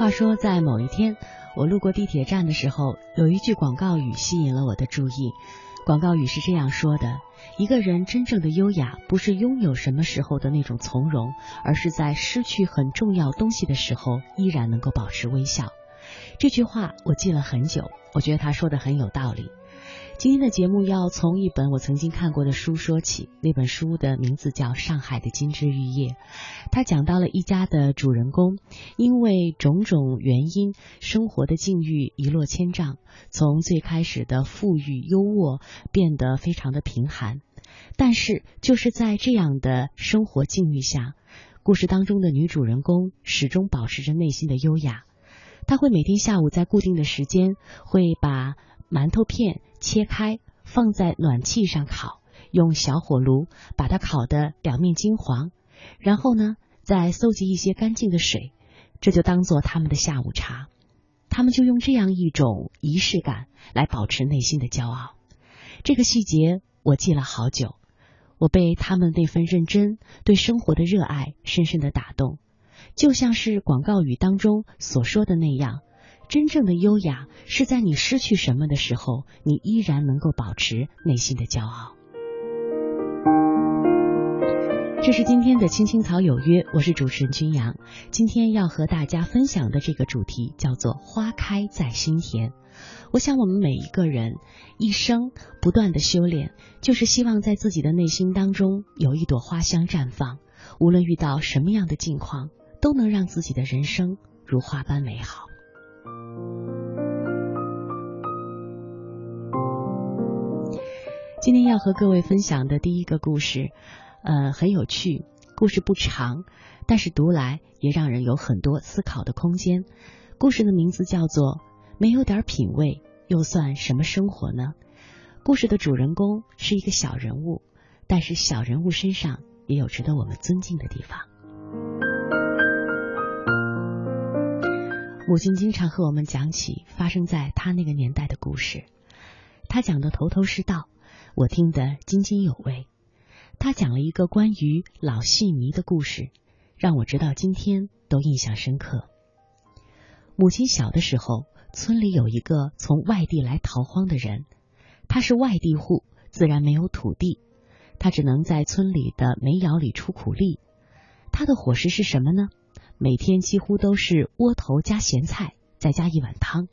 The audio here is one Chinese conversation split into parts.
话说，在某一天，我路过地铁站的时候，有一句广告语吸引了我的注意。广告语是这样说的：“一个人真正的优雅，不是拥有什么时候的那种从容，而是在失去很重要东西的时候，依然能够保持微笑。”这句话我记了很久，我觉得他说的很有道理。今天的节目要从一本我曾经看过的书说起，那本书的名字叫《上海的金枝玉叶》。它讲到了一家的主人公，因为种种原因，生活的境遇一落千丈，从最开始的富裕优渥变得非常的贫寒。但是就是在这样的生活境遇下，故事当中的女主人公始终保持着内心的优雅。她会每天下午在固定的时间会把。馒头片切开，放在暖气上烤，用小火炉把它烤得两面金黄，然后呢，再搜集一些干净的水，这就当做他们的下午茶。他们就用这样一种仪式感来保持内心的骄傲。这个细节我记了好久，我被他们那份认真、对生活的热爱深深的打动，就像是广告语当中所说的那样。真正的优雅是在你失去什么的时候，你依然能够保持内心的骄傲。这是今天的青青草有约，我是主持人君阳。今天要和大家分享的这个主题叫做“花开在心田”。我想，我们每一个人一生不断的修炼，就是希望在自己的内心当中有一朵花香绽放，无论遇到什么样的境况，都能让自己的人生如花般美好。今天要和各位分享的第一个故事，呃，很有趣。故事不长，但是读来也让人有很多思考的空间。故事的名字叫做《没有点品味又算什么生活呢》。故事的主人公是一个小人物，但是小人物身上也有值得我们尊敬的地方。母亲经常和我们讲起发生在他那个年代的故事，他讲的头头是道。我听得津津有味，他讲了一个关于老戏迷的故事，让我直到今天都印象深刻。母亲小的时候，村里有一个从外地来逃荒的人，他是外地户，自然没有土地，他只能在村里的煤窑里出苦力。他的伙食是什么呢？每天几乎都是窝头加咸菜，再加一碗汤，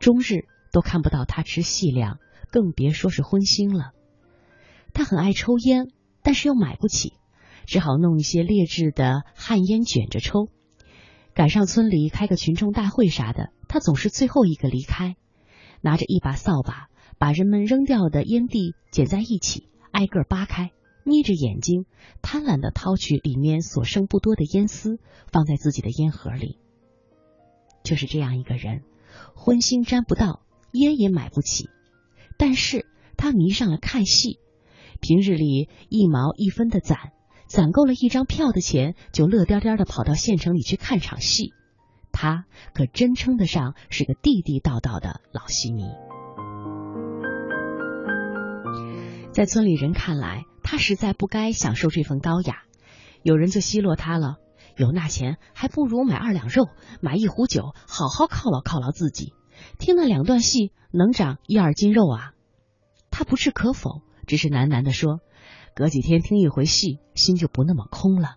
终日都看不到他吃细粮。更别说是荤腥了。他很爱抽烟，但是又买不起，只好弄一些劣质的旱烟卷着抽。赶上村里开个群众大会啥的，他总是最后一个离开，拿着一把扫把，把人们扔掉的烟蒂捡在一起，挨个扒开，眯着眼睛，贪婪的掏取里面所剩不多的烟丝，放在自己的烟盒里。就是这样一个人，荤腥沾不到，烟也买不起。但是他迷上了看戏，平日里一毛一分的攒，攒够了一张票的钱，就乐颠颠的跑到县城里去看场戏。他可真称得上是个地地道道的老戏迷。在村里人看来，他实在不该享受这份高雅。有人就奚落他了：有那钱，还不如买二两肉，买一壶酒，好好犒劳犒劳自己。听了两段戏，能长一二斤肉啊？他不置可否，只是喃喃的说：“隔几天听一回戏，心就不那么空了。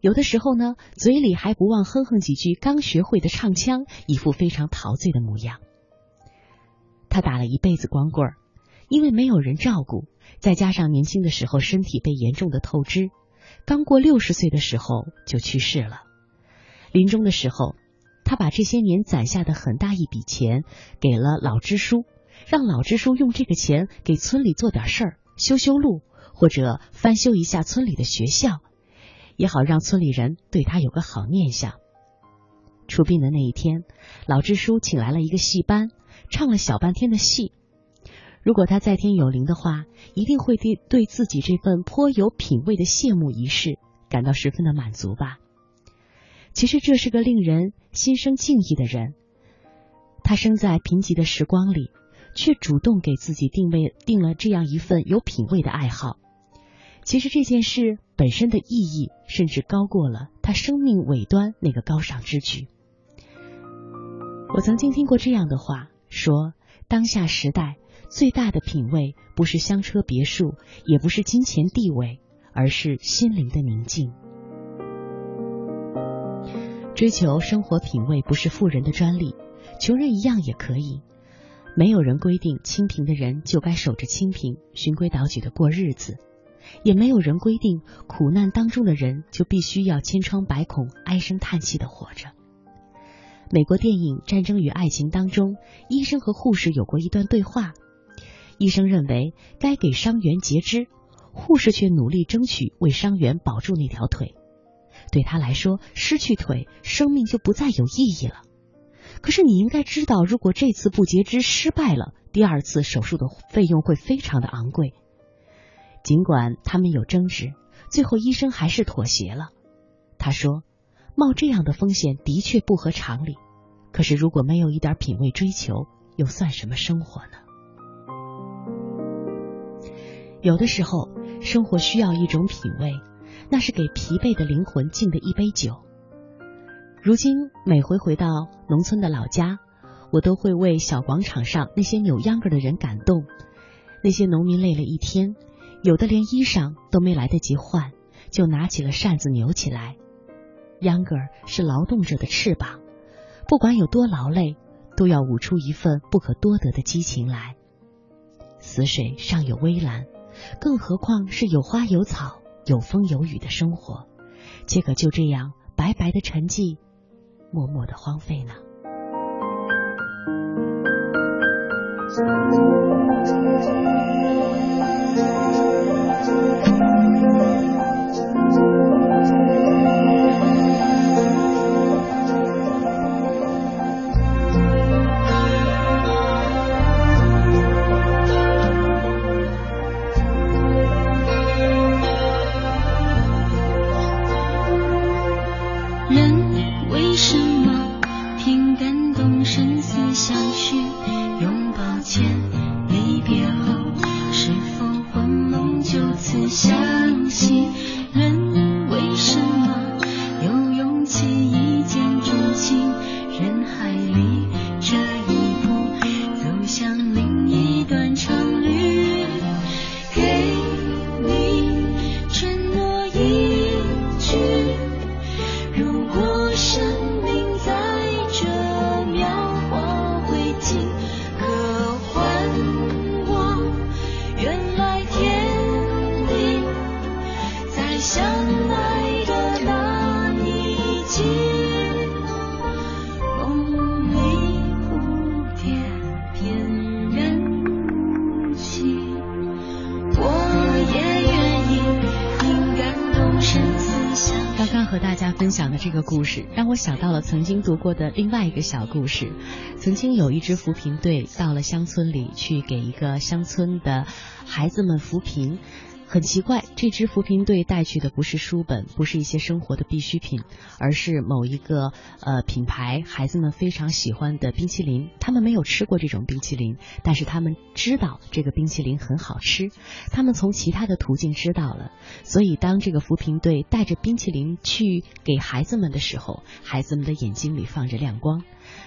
有的时候呢，嘴里还不忘哼哼几句刚学会的唱腔，一副非常陶醉的模样。”他打了一辈子光棍，因为没有人照顾，再加上年轻的时候身体被严重的透支，刚过六十岁的时候就去世了。临终的时候。他把这些年攒下的很大一笔钱给了老支书，让老支书用这个钱给村里做点事儿，修修路或者翻修一下村里的学校，也好让村里人对他有个好念想。出殡的那一天，老支书请来了一个戏班，唱了小半天的戏。如果他在天有灵的话，一定会对对自己这份颇有品味的谢幕仪式感到十分的满足吧。其实这是个令人心生敬意的人，他生在贫瘠的时光里，却主动给自己定位定了这样一份有品位的爱好。其实这件事本身的意义，甚至高过了他生命尾端那个高尚之举。我曾经听过这样的话，说当下时代最大的品味不是香车别墅，也不是金钱地位，而是心灵的宁静。追求生活品味不是富人的专利，穷人一样也可以。没有人规定清贫的人就该守着清贫，循规蹈矩的过日子，也没有人规定苦难当中的人就必须要千疮百孔、唉声叹气的活着。美国电影《战争与爱情》当中，医生和护士有过一段对话。医生认为该给伤员截肢，护士却努力争取为伤员保住那条腿。对他来说，失去腿，生命就不再有意义了。可是你应该知道，如果这次不截肢失败了，第二次手术的费用会非常的昂贵。尽管他们有争执，最后医生还是妥协了。他说：“冒这样的风险的确不合常理，可是如果没有一点品味追求，又算什么生活呢？”有的时候，生活需要一种品味。那是给疲惫的灵魂敬的一杯酒。如今每回回到农村的老家，我都会为小广场上那些扭秧歌的人感动。那些农民累了一天，有的连衣裳都没来得及换，就拿起了扇子扭起来。秧歌是劳动者的翅膀，不管有多劳累，都要舞出一份不可多得的激情来。死水尚有微澜，更何况是有花有草。有风有雨的生活，却可就这样白白的沉寂，默默的荒废呢？和大家分享的这个故事让我想到了曾经读过的另外一个小故事。曾经有一支扶贫队到了乡村里去给一个乡村的孩子们扶贫。很奇怪，这支扶贫队带去的不是书本，不是一些生活的必需品，而是某一个呃品牌孩子们非常喜欢的冰淇淋。他们没有吃过这种冰淇淋，但是他们知道这个冰淇淋很好吃。他们从其他的途径知道了，所以当这个扶贫队带着冰淇淋去给孩子们的时候，孩子们的眼睛里放着亮光。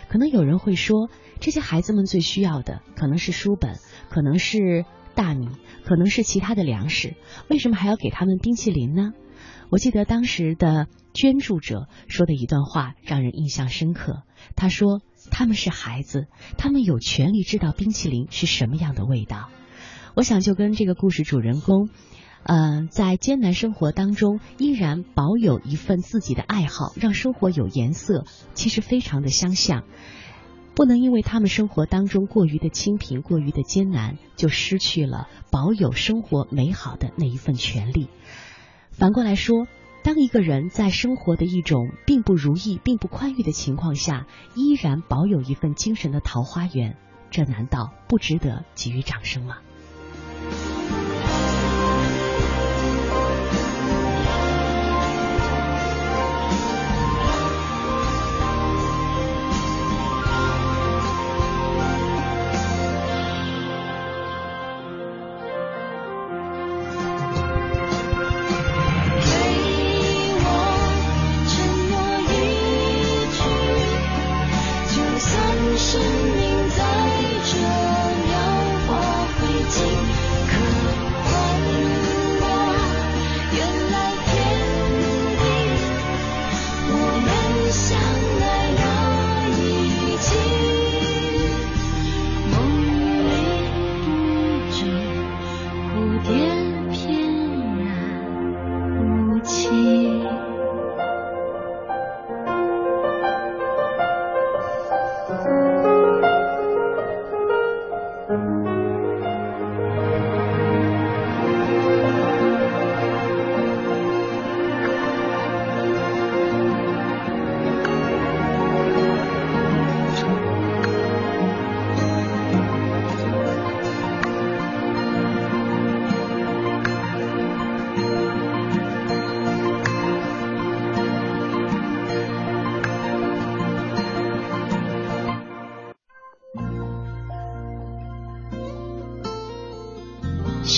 可能有人会说，这些孩子们最需要的可能是书本，可能是。大米可能是其他的粮食，为什么还要给他们冰淇淋呢？我记得当时的捐助者说的一段话让人印象深刻。他说：“他们是孩子，他们有权利知道冰淇淋是什么样的味道。”我想就跟这个故事主人公，呃，在艰难生活当中依然保有一份自己的爱好，让生活有颜色，其实非常的相像。不能因为他们生活当中过于的清贫、过于的艰难，就失去了保有生活美好的那一份权利。反过来说，当一个人在生活的一种并不如意、并不宽裕的情况下，依然保有一份精神的桃花源，这难道不值得给予掌声吗？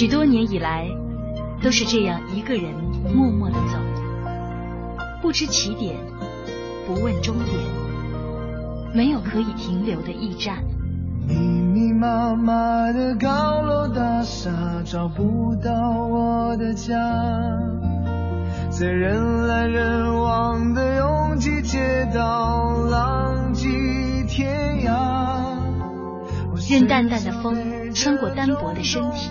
许多年以来，都是这样一个人默默的走，不知起点，不问终点，没有可以停留的驿站。密密麻麻的高楼大厦，找不到我的家。在人来人往的拥挤街道，任淡淡的风穿过单薄的身体，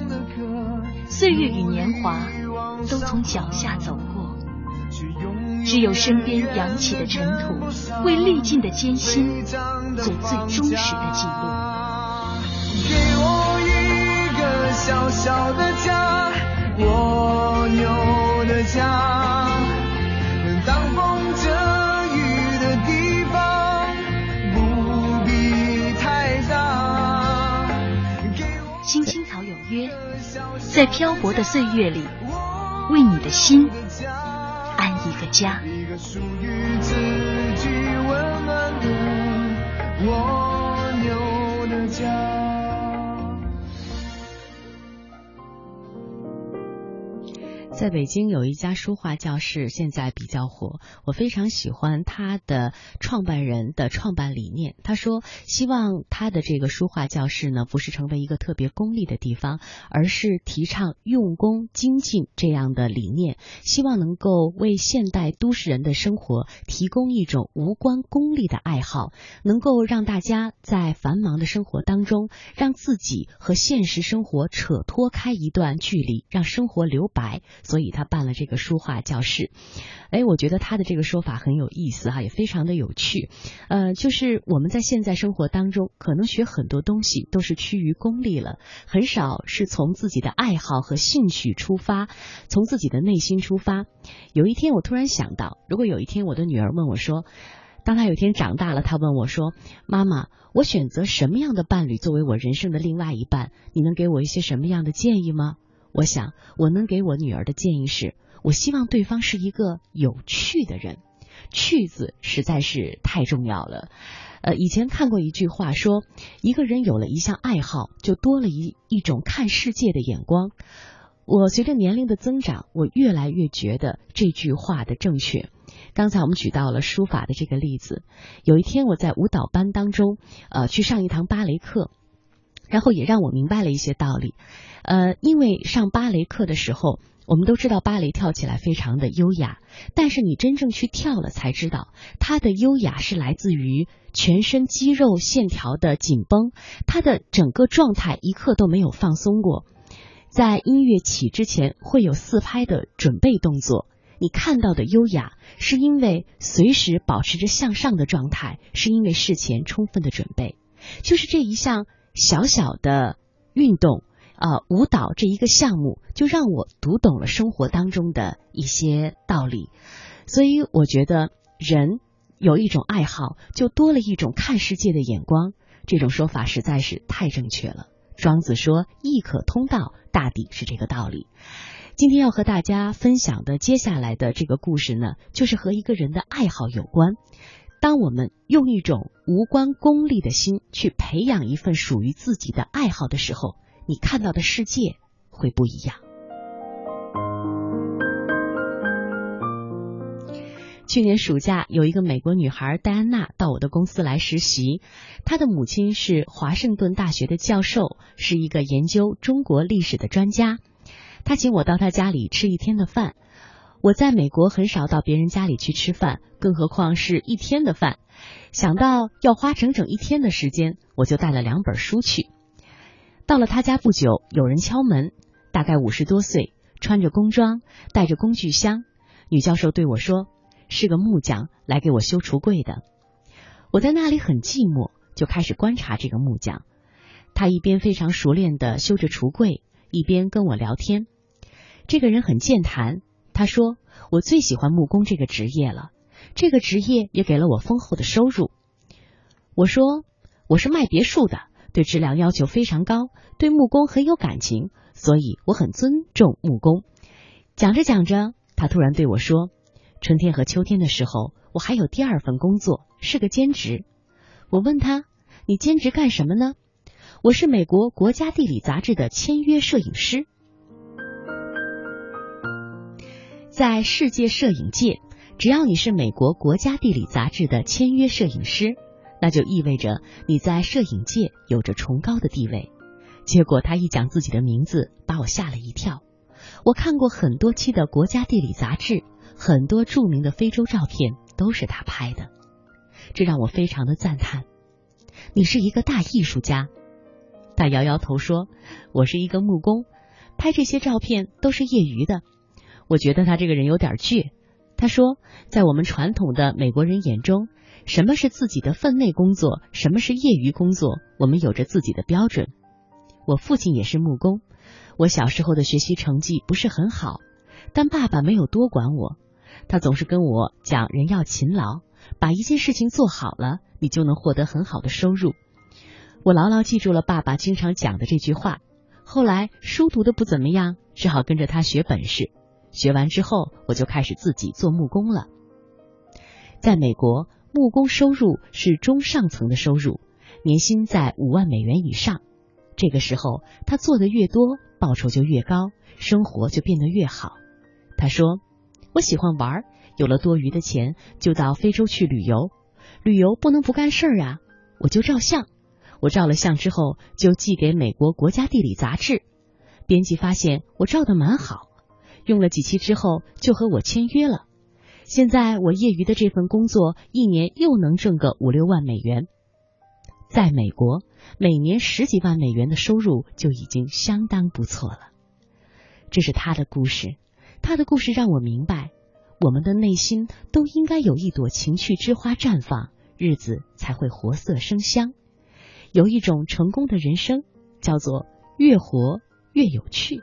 岁月与年华都从脚下走过，只有身边扬起的尘土，为历尽的艰辛做最忠实的记录。给我一个小小的家，蜗牛的家，在漂泊的岁月里，为你的心安一个家。在北京有一家书画教室，现在比较火。我非常喜欢他的创办人的创办理念。他说，希望他的这个书画教室呢，不是成为一个特别功利的地方，而是提倡用功精进这样的理念。希望能够为现代都市人的生活提供一种无关功利的爱好，能够让大家在繁忙的生活当中，让自己和现实生活扯脱开一段距离，让生活留白。所以他办了这个书画教室，哎，我觉得他的这个说法很有意思哈，也非常的有趣。呃，就是我们在现在生活当中，可能学很多东西都是趋于功利了，很少是从自己的爱好和兴趣出发，从自己的内心出发。有一天，我突然想到，如果有一天我的女儿问我说，当她有一天长大了，她问我说：“妈妈，我选择什么样的伴侣作为我人生的另外一半？你能给我一些什么样的建议吗？”我想，我能给我女儿的建议是，我希望对方是一个有趣的人。趣字实在是太重要了。呃，以前看过一句话说，一个人有了一项爱好，就多了一一种看世界的眼光。我随着年龄的增长，我越来越觉得这句话的正确。刚才我们举到了书法的这个例子。有一天我在舞蹈班当中，呃，去上一堂芭蕾课。然后也让我明白了一些道理，呃，因为上芭蕾课的时候，我们都知道芭蕾跳起来非常的优雅，但是你真正去跳了才知道，它的优雅是来自于全身肌肉线条的紧绷，它的整个状态一刻都没有放松过。在音乐起之前会有四拍的准备动作，你看到的优雅是因为随时保持着向上的状态，是因为事前充分的准备，就是这一项。小小的运动啊，舞蹈这一个项目，就让我读懂了生活当中的一些道理。所以我觉得，人有一种爱好，就多了一种看世界的眼光。这种说法实在是太正确了。庄子说“亦可通道”，大抵是这个道理。今天要和大家分享的接下来的这个故事呢，就是和一个人的爱好有关。当我们用一种无关功利的心去培养一份属于自己的爱好的时候，你看到的世界会不一样。去年暑假，有一个美国女孩戴安娜到我的公司来实习，她的母亲是华盛顿大学的教授，是一个研究中国历史的专家。她请我到她家里吃一天的饭。我在美国很少到别人家里去吃饭，更何况是一天的饭。想到要花整整一天的时间，我就带了两本书去。到了他家不久，有人敲门，大概五十多岁，穿着工装，带着工具箱。女教授对我说：“是个木匠来给我修橱柜的。”我在那里很寂寞，就开始观察这个木匠。他一边非常熟练的修着橱柜，一边跟我聊天。这个人很健谈。他说：“我最喜欢木工这个职业了，这个职业也给了我丰厚的收入。”我说：“我是卖别墅的，对质量要求非常高，对木工很有感情，所以我很尊重木工。”讲着讲着，他突然对我说：“春天和秋天的时候，我还有第二份工作，是个兼职。”我问他：“你兼职干什么呢？”我是美国国家地理杂志的签约摄影师。在世界摄影界，只要你是美国国家地理杂志的签约摄影师，那就意味着你在摄影界有着崇高的地位。结果他一讲自己的名字，把我吓了一跳。我看过很多期的国家地理杂志，很多著名的非洲照片都是他拍的，这让我非常的赞叹。你是一个大艺术家。他摇摇头说：“我是一个木工，拍这些照片都是业余的。”我觉得他这个人有点倔。他说，在我们传统的美国人眼中，什么是自己的分内工作，什么是业余工作，我们有着自己的标准。我父亲也是木工，我小时候的学习成绩不是很好，但爸爸没有多管我，他总是跟我讲，人要勤劳，把一件事情做好了，你就能获得很好的收入。我牢牢记住了爸爸经常讲的这句话。后来书读的不怎么样，只好跟着他学本事。学完之后，我就开始自己做木工了。在美国，木工收入是中上层的收入，年薪在五万美元以上。这个时候，他做的越多，报酬就越高，生活就变得越好。他说：“我喜欢玩，有了多余的钱，就到非洲去旅游。旅游不能不干事儿啊，我就照相。”我照了相之后，就寄给美国国家地理杂志。编辑发现我照的蛮好，用了几期之后，就和我签约了。现在我业余的这份工作，一年又能挣个五六万美元。在美国，每年十几万美元的收入就已经相当不错了。这是他的故事，他的故事让我明白，我们的内心都应该有一朵情趣之花绽放，日子才会活色生香。有一种成功的人生，叫做越活越有趣。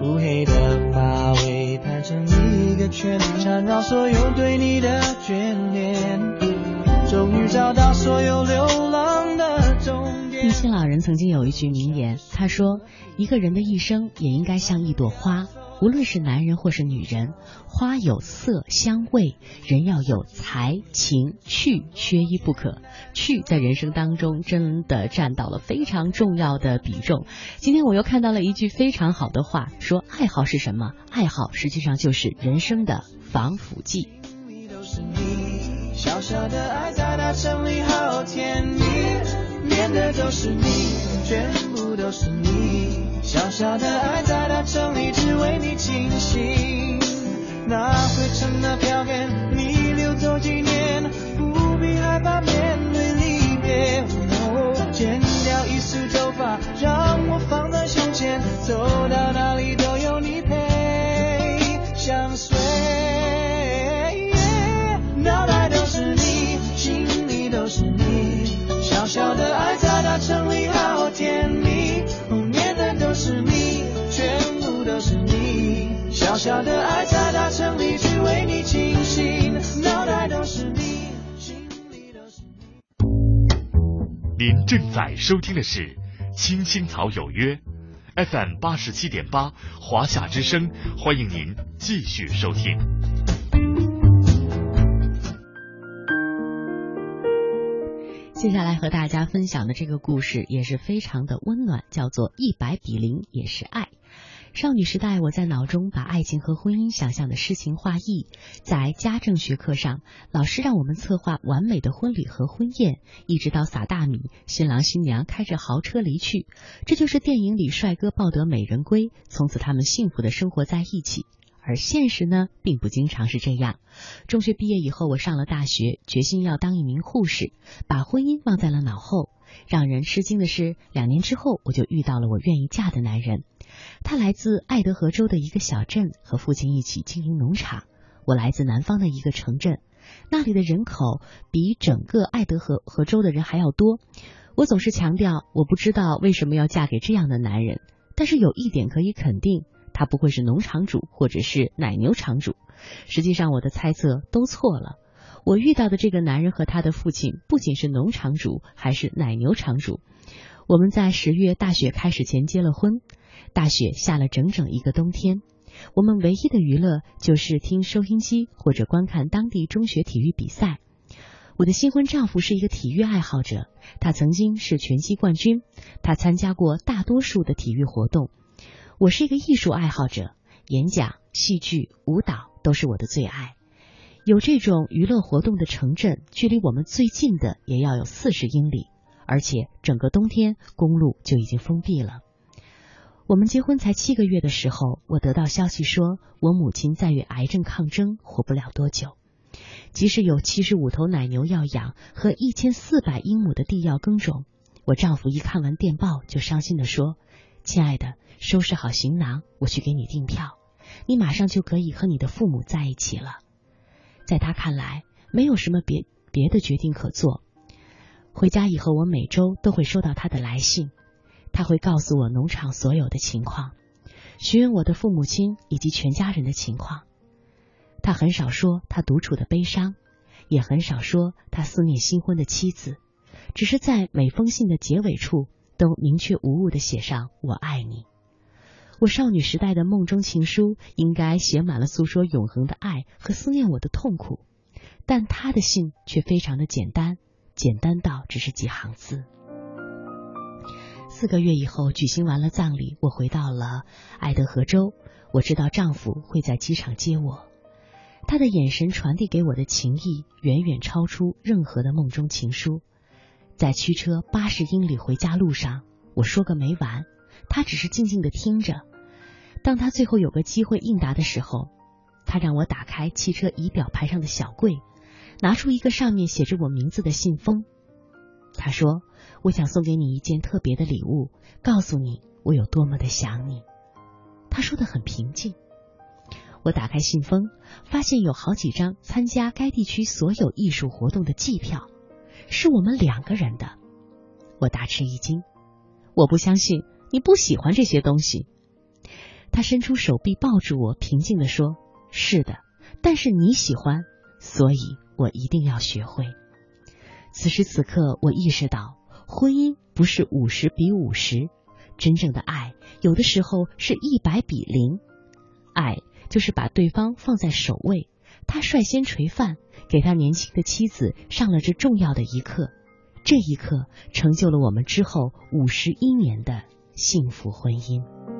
乌黑的发尾盘成一个圈，缠绕所有对你的眷恋。终于找到所有流浪的终点。冰心老人曾经有一句名言，他说：“一个人的一生也应该像一朵花。”无论是男人或是女人，花有色香味，人要有才情趣，缺一不可。趣在人生当中真的占到了非常重要的比重。今天我又看到了一句非常好的话，说爱好是什么？爱好实际上就是人生的防腐剂。小小的爱在大城里好甜蜜，的都是你，全部都是你。小小的爱在大城里只为你倾心，那灰尘的飘远，你溜走几年，不必害怕面对离别。剪掉一束头发，让我放在胸前，走到哪里都有你陪，相随。脑袋都是你，心里都是你，小小的爱城里好甜蜜。念的都是你，全部都是你。小小的爱在大城里只为你倾心，脑袋都是你，心里都是你。您正在收听的是《青青草有约》，FM 八十七点八，华夏之声，欢迎您继续收听。接下来和大家分享的这个故事也是非常的温暖，叫做《一百比零也是爱》。少女时代，我在脑中把爱情和婚姻想象的诗情画意。在家政学课上，老师让我们策划完美的婚礼和婚宴，一直到撒大米，新郎新娘开着豪车离去。这就是电影里帅哥抱得美人归，从此他们幸福的生活在一起。而现实呢，并不经常是这样。中学毕业以后，我上了大学，决心要当一名护士，把婚姻忘在了脑后。让人吃惊的是，两年之后，我就遇到了我愿意嫁的男人。他来自爱德荷州的一个小镇，和父亲一起经营农场。我来自南方的一个城镇，那里的人口比整个爱德荷荷州的人还要多。我总是强调，我不知道为什么要嫁给这样的男人，但是有一点可以肯定，他不会是农场主或者是奶牛场主。实际上，我的猜测都错了。我遇到的这个男人和他的父亲不仅是农场主，还是奶牛场主。我们在十月大雪开始前结了婚。大雪下了整整一个冬天，我们唯一的娱乐就是听收音机或者观看当地中学体育比赛。我的新婚丈夫是一个体育爱好者，他曾经是拳击冠军，他参加过大多数的体育活动。我是一个艺术爱好者，演讲、戏剧、舞蹈都是我的最爱。有这种娱乐活动的城镇，距离我们最近的也要有四十英里，而且整个冬天公路就已经封闭了。我们结婚才七个月的时候，我得到消息说，我母亲在与癌症抗争，活不了多久。即使有七十五头奶牛要养和一千四百英亩的地要耕种，我丈夫一看完电报就伤心的说：“亲爱的，收拾好行囊，我去给你订票，你马上就可以和你的父母在一起了。”在他看来，没有什么别别的决定可做。回家以后，我每周都会收到他的来信。他会告诉我农场所有的情况，询问我的父母亲以及全家人的情况。他很少说他独处的悲伤，也很少说他思念新婚的妻子，只是在每封信的结尾处都明确无误的写上“我爱你”。我少女时代的梦中情书应该写满了诉说永恒的爱和思念我的痛苦，但他的信却非常的简单，简单到只是几行字。四个月以后举行完了葬礼，我回到了爱德荷州。我知道丈夫会在机场接我，他的眼神传递给我的情意远远超出任何的梦中情书。在驱车八十英里回家路上，我说个没完，他只是静静的听着。当他最后有个机会应答的时候，他让我打开汽车仪表盘上的小柜，拿出一个上面写着我名字的信封。他说。我想送给你一件特别的礼物，告诉你我有多么的想你。他说的很平静。我打开信封，发现有好几张参加该地区所有艺术活动的季票，是我们两个人的。我大吃一惊，我不相信你不喜欢这些东西。他伸出手臂抱住我，平静的说：“是的，但是你喜欢，所以我一定要学会。”此时此刻，我意识到。婚姻不是五十比五十，真正的爱有的时候是一百比零。爱就是把对方放在首位，他率先垂范，给他年轻的妻子上了这重要的一课，这一刻成就了我们之后五十一年的幸福婚姻。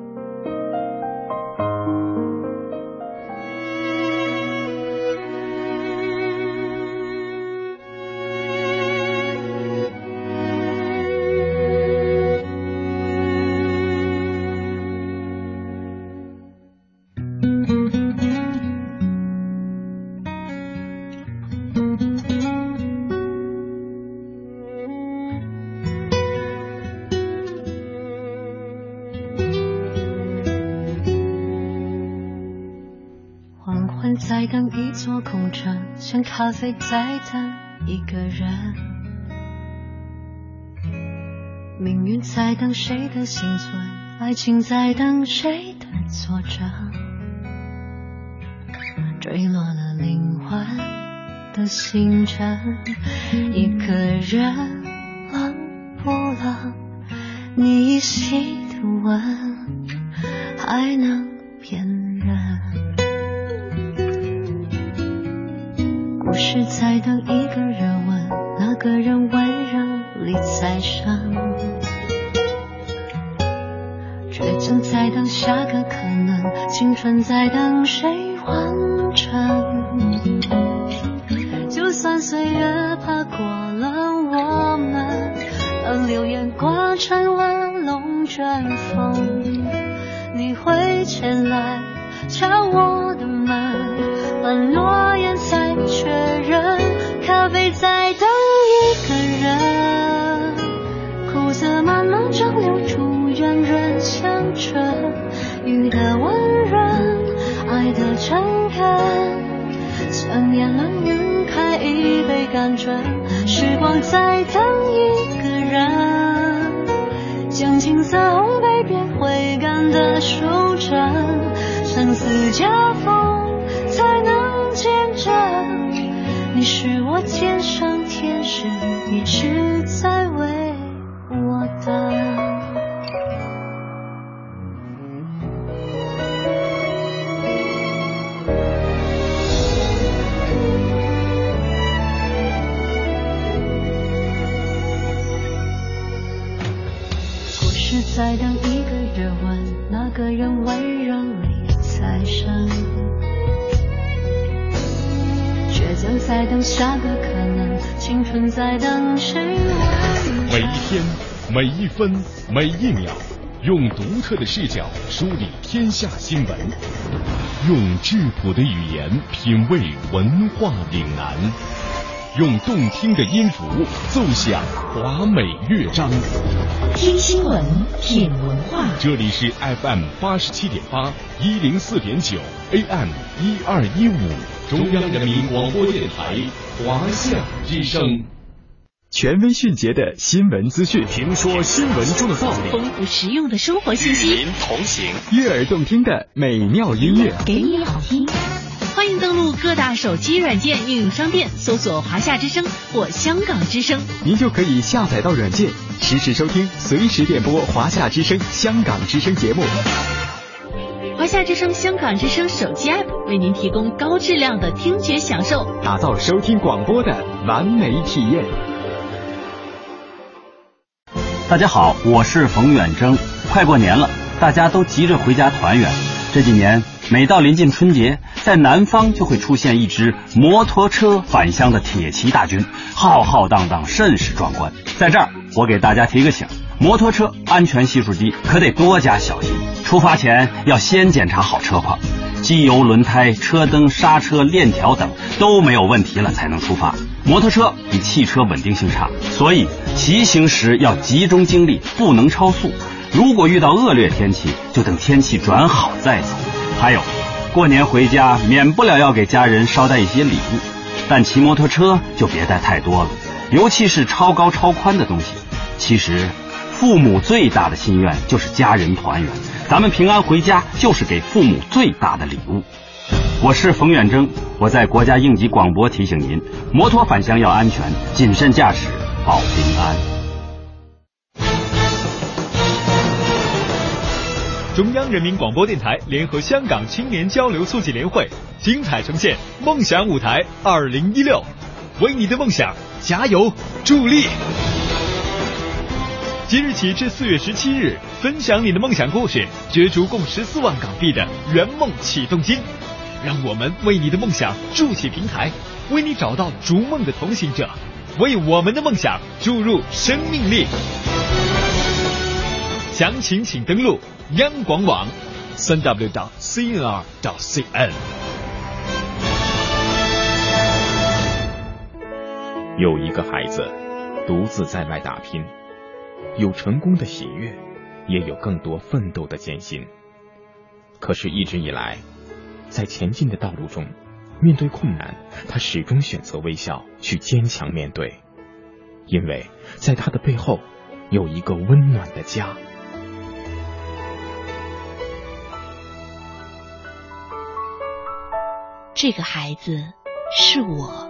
咖啡在等一个人，命运在等谁的幸存，爱情在等谁的作者，坠落了灵魂的星辰，一个人冷不冷？你依稀的吻还能辨认。是在等一个人温柔里栽上，倔强在等下个可能，青春在等谁完成。就算岁月爬过了我们，当流言刮成了龙卷风，你会前来敲我的门，换诺春，雨的温润，爱的诚恳，想念冷雨开一杯甘醇，时光在等一个人，将青涩烘焙变回甘的书针，生死夹缝才能见证，你是我天上天使，一直在等下个可能，青春在等谁完每一天，每一分，每一秒，用独特的视角梳理天下新闻，用质朴的语言品味文化岭南，用动听的音符奏响华美乐章。听新闻，品文化。这里是 FM 八十七点八，一零四点九，AM 一二一五，中央人民广播电台华夏之声。权威迅捷的新闻资讯，评说新闻中的道理，丰富实用的生活信息，与您同行。悦耳动听的美妙音乐，给你好听。欢迎登录各大手机软件应用商店，搜索“华夏之声”或“香港之声您就可以下载到软件，实时收听，随时点播华夏之声、香港之声节目。”。华夏之声、香港之声手机 App 为您提供高质量的听觉享受。打造收听广播的完美体验。大家好，我是冯远征。快过年了，大家都急着回家团圆。这几年，每到临近春节，在南方就会出现一支摩托车返乡的铁骑大军，浩浩荡荡，甚是壮观。在这儿，我给大家提个醒：摩托车安全系数低，可得多加小心。出发前要先检查好车况，机油、轮胎、车灯、刹车、链条等都没有问题了才能出发。摩托车比汽车稳定性差，所以骑行时要集中精力，不能超速。如果遇到恶劣天气，就等天气转好再走。还有，过年回家免不了要给家人捎带一些礼物，但骑摩托车就别带太多了，尤其是超高超宽的东西。其实，父母最大的心愿就是家人团圆，咱们平安回家就是给父母最大的礼物。我是冯远征，我在国家应急广播提醒您：摩托返乡要安全，谨慎驾驶保平安。中央人民广播电台联合香港青年交流促进联会精彩呈现“梦想舞台二零一六”，为你的梦想加油助力。即日起至四月十七日，分享你的梦想故事，角逐共十四万港币的圆梦启动金。让我们为你的梦想筑起平台，为你找到逐梦的同行者，为我们的梦想注入生命力。详情请登录央广网，三 w 到 cnr 到 cn。有一个孩子独自在外打拼，有成功的喜悦，也有更多奋斗的艰辛。可是，一直以来，在前进的道路中，面对困难，他始终选择微笑，去坚强面对，因为在他的背后有一个温暖的家。这个孩子是我，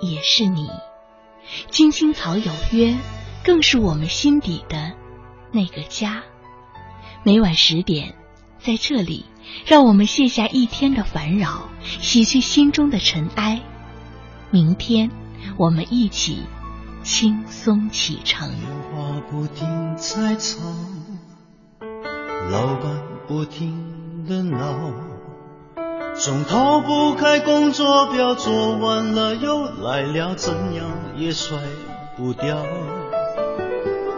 也是你。青青草有约，更是我们心底的那个家。每晚十点，在这里，让我们卸下一天的烦扰，洗去心中的尘埃。明天，我们一起轻松启程。话不停在吵，老板不停的闹，总逃不开工作表，做完了又来了，怎样也甩不掉。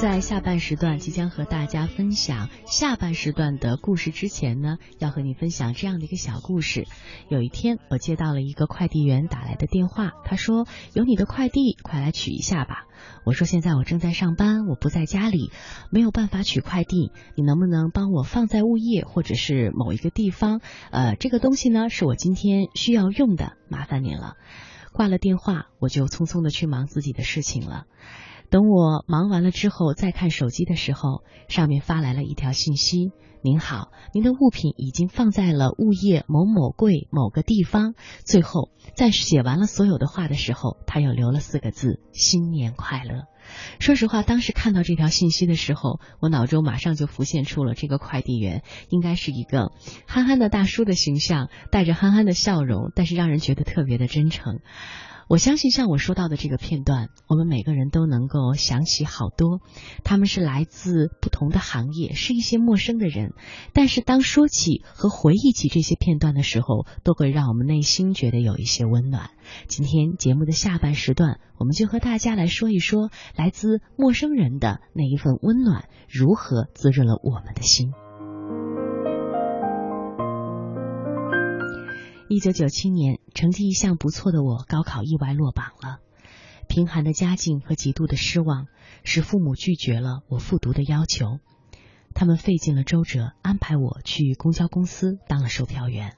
在下半时段即将和大家分享下半时段的故事之前呢，要和你分享这样的一个小故事。有一天，我接到了一个快递员打来的电话，他说：“有你的快递，快来取一下吧。”我说：“现在我正在上班，我不在家里，没有办法取快递，你能不能帮我放在物业或者是某一个地方？呃，这个东西呢是我今天需要用的，麻烦您了。”挂了电话，我就匆匆的去忙自己的事情了。等我忙完了之后，再看手机的时候，上面发来了一条信息：“您好，您的物品已经放在了物业某某柜某个地方。”最后，在写完了所有的话的时候，他又留了四个字：“新年快乐。”说实话，当时看到这条信息的时候，我脑中马上就浮现出了这个快递员应该是一个憨憨的大叔的形象，带着憨憨的笑容，但是让人觉得特别的真诚。我相信，像我说到的这个片段，我们每个人都能够想起好多。他们是来自不同的行业，是一些陌生的人，但是当说起和回忆起这些片段的时候，都会让我们内心觉得有一些温暖。今天节目的下半时段，我们就和大家来说一说来自陌生人的那一份温暖，如何滋润了我们的心。一九九七年，成绩一向不错的我，高考意外落榜了。贫寒的家境和极度的失望，使父母拒绝了我复读的要求。他们费尽了周折，安排我去公交公司当了售票员。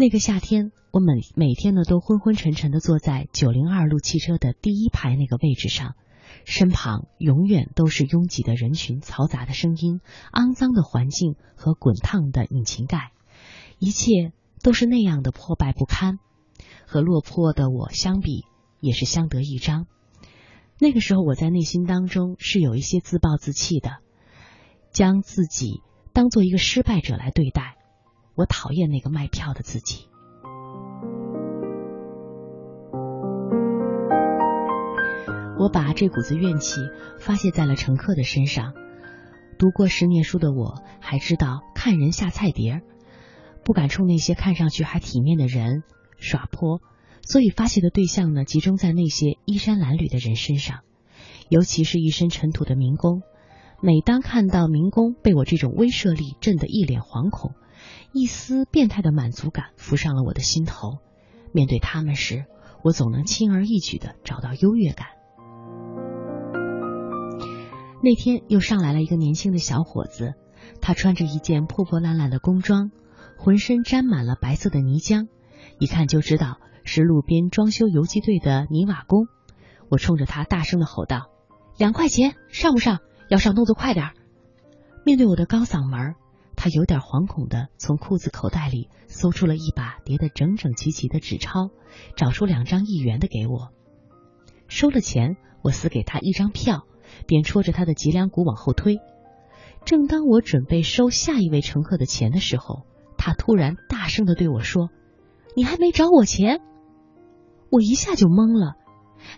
那个夏天，我每每天呢都昏昏沉沉的坐在九零二路汽车的第一排那个位置上，身旁永远都是拥挤的人群、嘈杂的声音、肮脏的环境和滚烫的引擎盖，一切。都是那样的破败不堪，和落魄的我相比，也是相得益彰。那个时候，我在内心当中是有一些自暴自弃的，将自己当做一个失败者来对待。我讨厌那个卖票的自己。我把这股子怨气发泄在了乘客的身上。读过十年书的我，还知道看人下菜碟儿。不敢冲那些看上去还体面的人耍泼，所以发泄的对象呢，集中在那些衣衫褴褛的人身上，尤其是一身尘土的民工。每当看到民工被我这种威慑力震得一脸惶恐，一丝变态的满足感浮上了我的心头。面对他们时，我总能轻而易举的找到优越感。那天又上来了一个年轻的小伙子，他穿着一件破破烂烂的工装。浑身沾满了白色的泥浆，一看就知道是路边装修游击队的泥瓦工。我冲着他大声的吼道：“两块钱，上不上？要上动作快点！”面对我的高嗓门，他有点惶恐的从裤子口袋里搜出了一把叠得整整齐齐的纸钞，找出两张一元的给我。收了钱，我撕给他一张票，便戳着他的脊梁骨往后推。正当我准备收下一位乘客的钱的时候，他突然大声的对我说：“你还没找我钱？”我一下就懵了。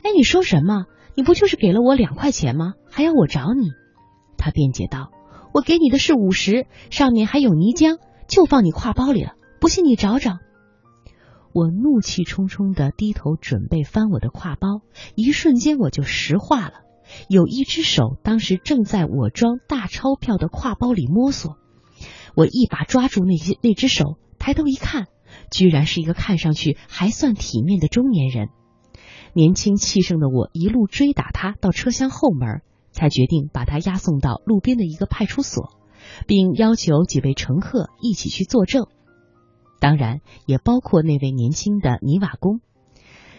哎，你说什么？你不就是给了我两块钱吗？还要我找你？他辩解道：“我给你的是五十，上面还有泥浆，就放你挎包里了。不信你找找。”我怒气冲冲的低头准备翻我的挎包，一瞬间我就石化了。有一只手当时正在我装大钞票的挎包里摸索。我一把抓住那些那只手，抬头一看，居然是一个看上去还算体面的中年人。年轻气盛的我一路追打他到车厢后门，才决定把他押送到路边的一个派出所，并要求几位乘客一起去作证，当然也包括那位年轻的泥瓦工。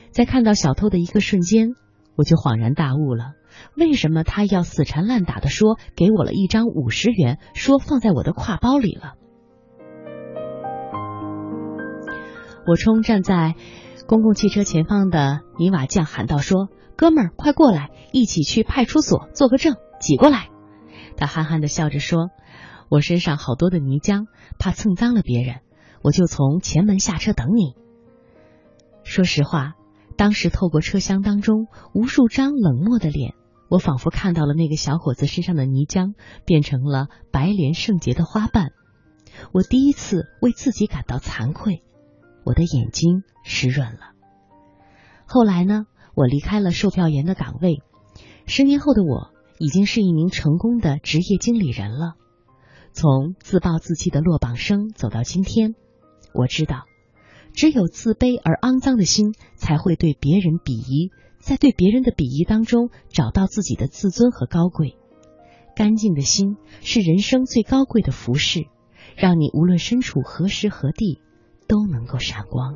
在看到小偷的一个瞬间，我就恍然大悟了。为什么他要死缠烂打的说给我了一张五十元，说放在我的挎包里了？我冲站在公共汽车前方的泥瓦匠喊道：“说哥们儿，快过来，一起去派出所做个证，挤过来。”他憨憨的笑着说：“我身上好多的泥浆，怕蹭脏了别人，我就从前门下车等你。”说实话，当时透过车厢当中无数张冷漠的脸，我仿佛看到了那个小伙子身上的泥浆变成了白莲圣洁的花瓣。我第一次为自己感到惭愧。我的眼睛湿润了。后来呢？我离开了售票员的岗位。十年后的我，已经是一名成功的职业经理人了。从自暴自弃的落榜生走到今天，我知道，只有自卑而肮脏的心，才会对别人鄙夷，在对别人的鄙夷当中找到自己的自尊和高贵。干净的心是人生最高贵的服饰，让你无论身处何时何地。都能够闪光。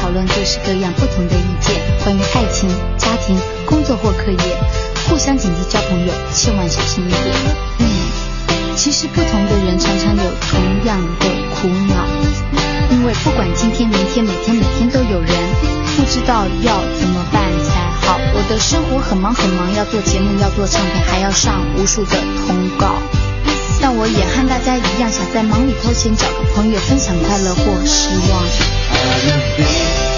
讨论各式各样不同的意见，关于爱情、家庭、工作或课业，互相警惕交朋友，千万小心一点。嗯，其实不同的人常常有同样的苦恼，因为不管今天、明天、每天、每天都有人，不知道要怎么办才好。我的生活很忙很忙，要做节目，要做唱片，还要上无数的通告。但我也和大家一样，想在忙里偷闲，找个朋友分享快乐或失望。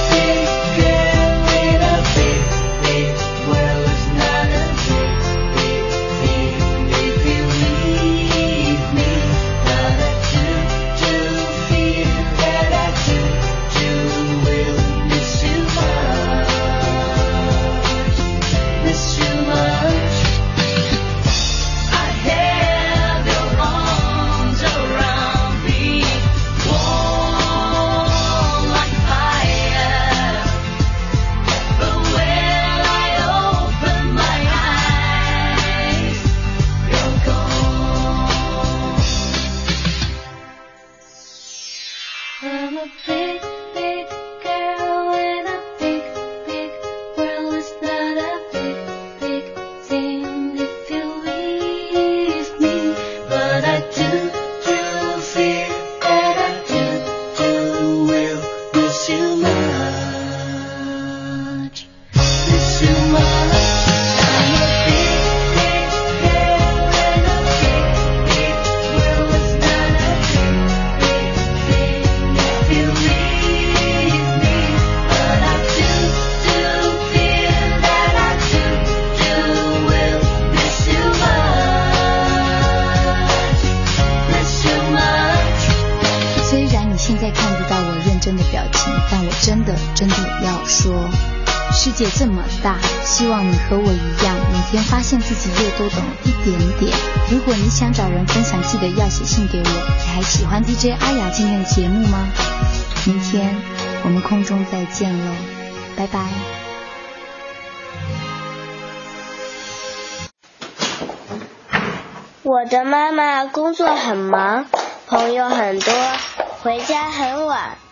界这么大，希望你和我一样，每天发现自己又多懂一点点。如果你想找人分享，记得要写信给我。你还喜欢 DJ 阿雅今天的节目吗？明天我们空中再见喽，拜拜。我的妈妈工作很忙，朋友很多，回家很晚。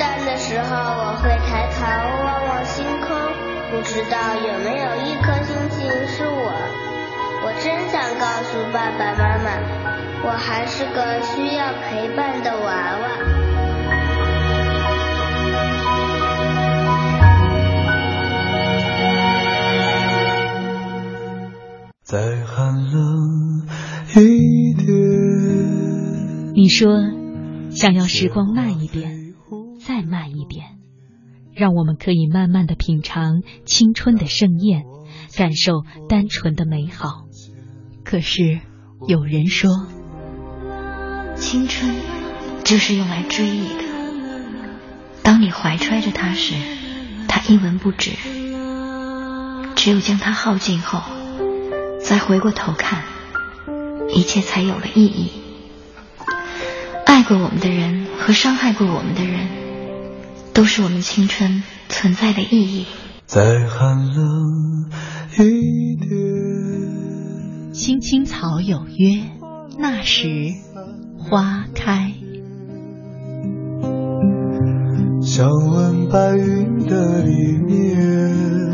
孤单的时候，我会抬头望望星空，不知道有没有一颗星星是我。我真想告诉爸爸妈妈，我还是个需要陪伴的娃娃。再寒冷一点。你说，想要时光慢一点。让我们可以慢慢的品尝青春的盛宴，感受单纯的美好。可是有人说，青春就是用来追忆的。当你怀揣着它时，它一文不值；只有将它耗尽后，再回过头看，一切才有了意义。爱过我们的人和伤害过我们的人。都是我们青春存在的意义。再寒冷一点。青青草有约，那时花开。想问白云的里面，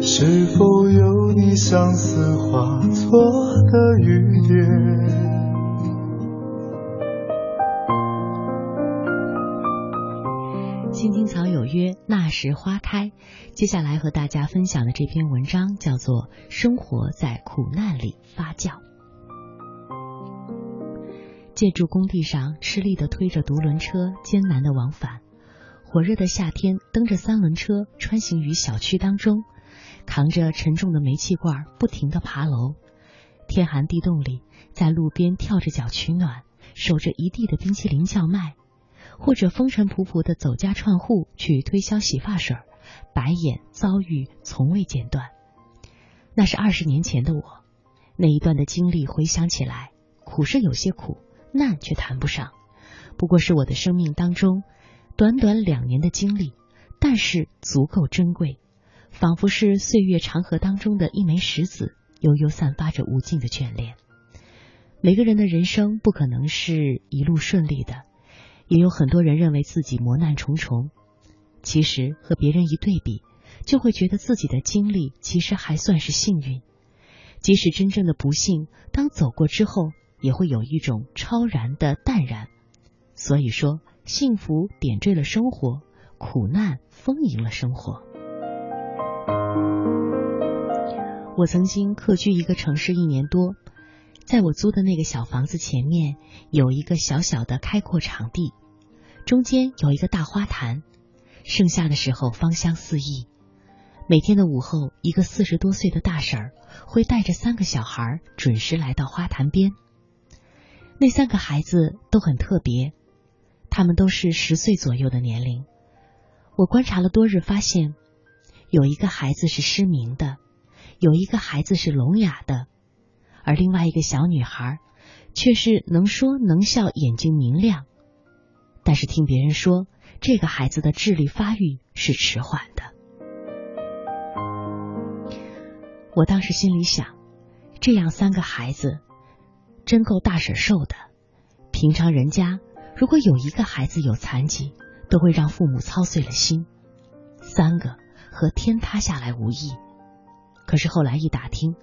是否有你相思化作的雨点？青青草有约，那时花开。接下来和大家分享的这篇文章叫做《生活在苦难里发酵》。建筑工地上吃力的推着独轮车，艰难的往返。火热的夏天，蹬着三轮车穿行于小区当中，扛着沉重的煤气罐，不停的爬楼。天寒地冻里，在路边跳着脚取暖，守着一地的冰淇淋叫卖。或者风尘仆仆的走家串户去推销洗发水，白眼遭遇从未间断。那是二十年前的我，那一段的经历回想起来，苦是有些苦，难却谈不上。不过是我的生命当中短短两年的经历，但是足够珍贵，仿佛是岁月长河当中的一枚石子，悠悠散发着无尽的眷恋。每个人的人生不可能是一路顺利的。也有很多人认为自己磨难重重，其实和别人一对比，就会觉得自己的经历其实还算是幸运。即使真正的不幸，当走过之后，也会有一种超然的淡然。所以说，幸福点缀了生活，苦难丰盈了生活。我曾经客居一个城市一年多，在我租的那个小房子前面，有一个小小的开阔场地。中间有一个大花坛，盛夏的时候芳香四溢。每天的午后，一个四十多岁的大婶儿会带着三个小孩准时来到花坛边。那三个孩子都很特别，他们都是十岁左右的年龄。我观察了多日，发现有一个孩子是失明的，有一个孩子是聋哑的，而另外一个小女孩却是能说能笑，眼睛明亮。但是听别人说，这个孩子的智力发育是迟缓的。我当时心里想，这样三个孩子真够大婶受的。平常人家如果有一个孩子有残疾，都会让父母操碎了心，三个和天塌下来无异。可是后来一打听，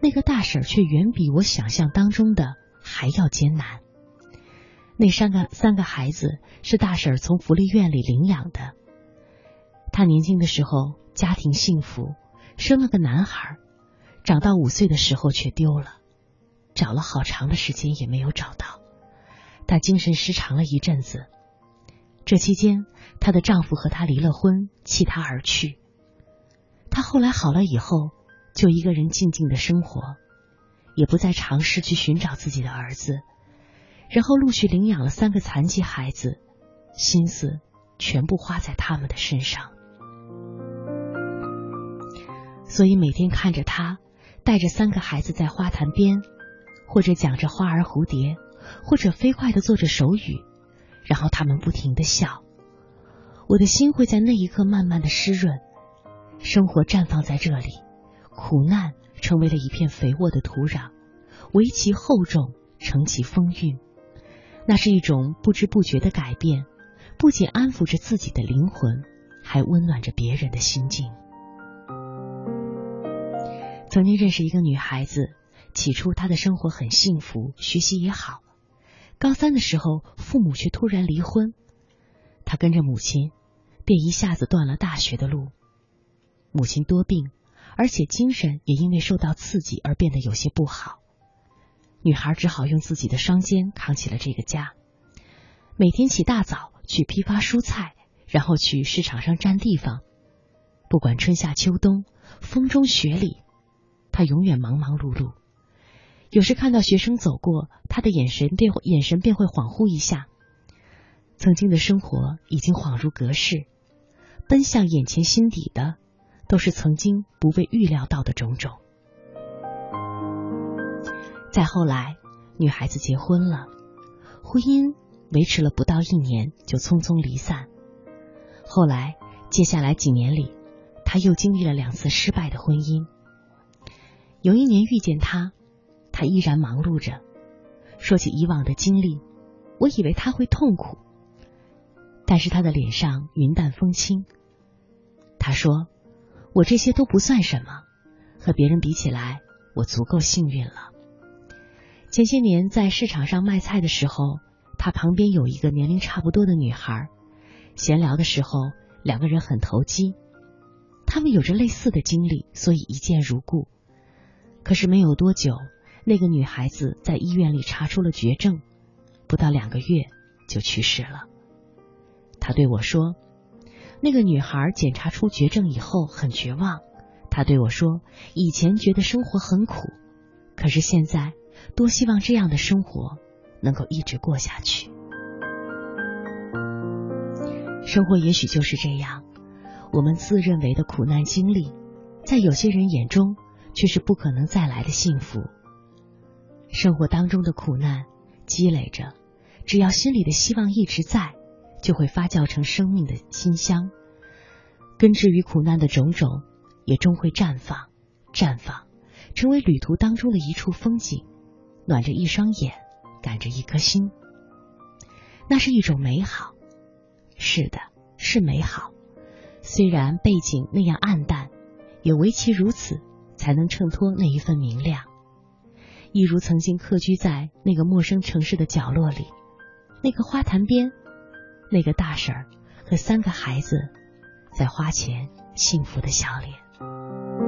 那个大婶却远比我想象当中的还要艰难。那三个三个孩子是大婶从福利院里领养的。她年轻的时候家庭幸福，生了个男孩，长到五岁的时候却丢了，找了好长的时间也没有找到。她精神失常了一阵子，这期间她的丈夫和她离了婚，弃她而去。她后来好了以后。就一个人静静的生活，也不再尝试去寻找自己的儿子，然后陆续领养了三个残疾孩子，心思全部花在他们的身上。所以每天看着他带着三个孩子在花坛边，或者讲着花儿蝴蝶，或者飞快的做着手语，然后他们不停的笑，我的心会在那一刻慢慢的湿润。生活绽放在这里。苦难成为了一片肥沃的土壤，围其厚重，承其风韵。那是一种不知不觉的改变，不仅安抚着自己的灵魂，还温暖着别人的心境。曾经认识一个女孩子，起初她的生活很幸福，学习也好。高三的时候，父母却突然离婚，她跟着母亲，便一下子断了大学的路。母亲多病。而且精神也因为受到刺激而变得有些不好，女孩只好用自己的双肩扛起了这个家，每天起大早去批发蔬菜，然后去市场上占地方。不管春夏秋冬，风中雪里，她永远忙忙碌碌。有时看到学生走过，她的眼神便眼神便会恍惚一下，曾经的生活已经恍如隔世，奔向眼前心底的。都是曾经不被预料到的种种。再后来，女孩子结婚了，婚姻维持了不到一年就匆匆离散。后来，接下来几年里，她又经历了两次失败的婚姻。有一年遇见他，他依然忙碌着。说起以往的经历，我以为他会痛苦，但是他的脸上云淡风轻。他说。我这些都不算什么，和别人比起来，我足够幸运了。前些年在市场上卖菜的时候，他旁边有一个年龄差不多的女孩，闲聊的时候两个人很投机。他们有着类似的经历，所以一见如故。可是没有多久，那个女孩子在医院里查出了绝症，不到两个月就去世了。他对我说。那个女孩检查出绝症以后很绝望，她对我说：“以前觉得生活很苦，可是现在多希望这样的生活能够一直过下去。”生活也许就是这样，我们自认为的苦难经历，在有些人眼中却是不可能再来的幸福。生活当中的苦难积累着，只要心里的希望一直在。就会发酵成生命的馨香，根植于苦难的种种，也终会绽放，绽放，成为旅途当中的一处风景，暖着一双眼，感着一颗心。那是一种美好，是的，是美好。虽然背景那样暗淡，也唯其如此，才能衬托那一份明亮。一如曾经客居在那个陌生城市的角落里，那个花坛边。那个大婶儿和三个孩子在花前幸福的笑脸。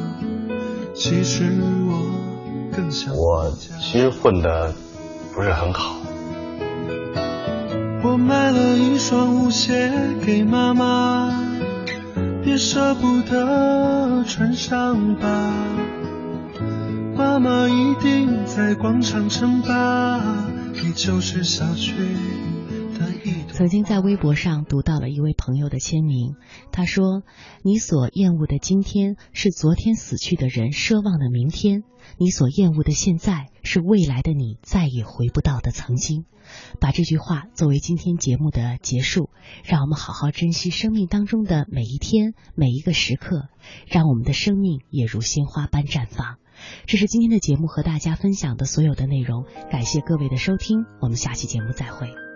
其实我更想。我其实混的不是很好。我买了一双舞鞋给妈妈，别舍不得穿上吧。妈妈一定在广场称霸，你就是小区。曾经在微博上读到了一位朋友的签名，他说：“你所厌恶的今天，是昨天死去的人奢望的明天；你所厌恶的现在，是未来的你再也回不到的曾经。”把这句话作为今天节目的结束，让我们好好珍惜生命当中的每一天、每一个时刻，让我们的生命也如鲜花般绽放。这是今天的节目和大家分享的所有的内容，感谢各位的收听，我们下期节目再会。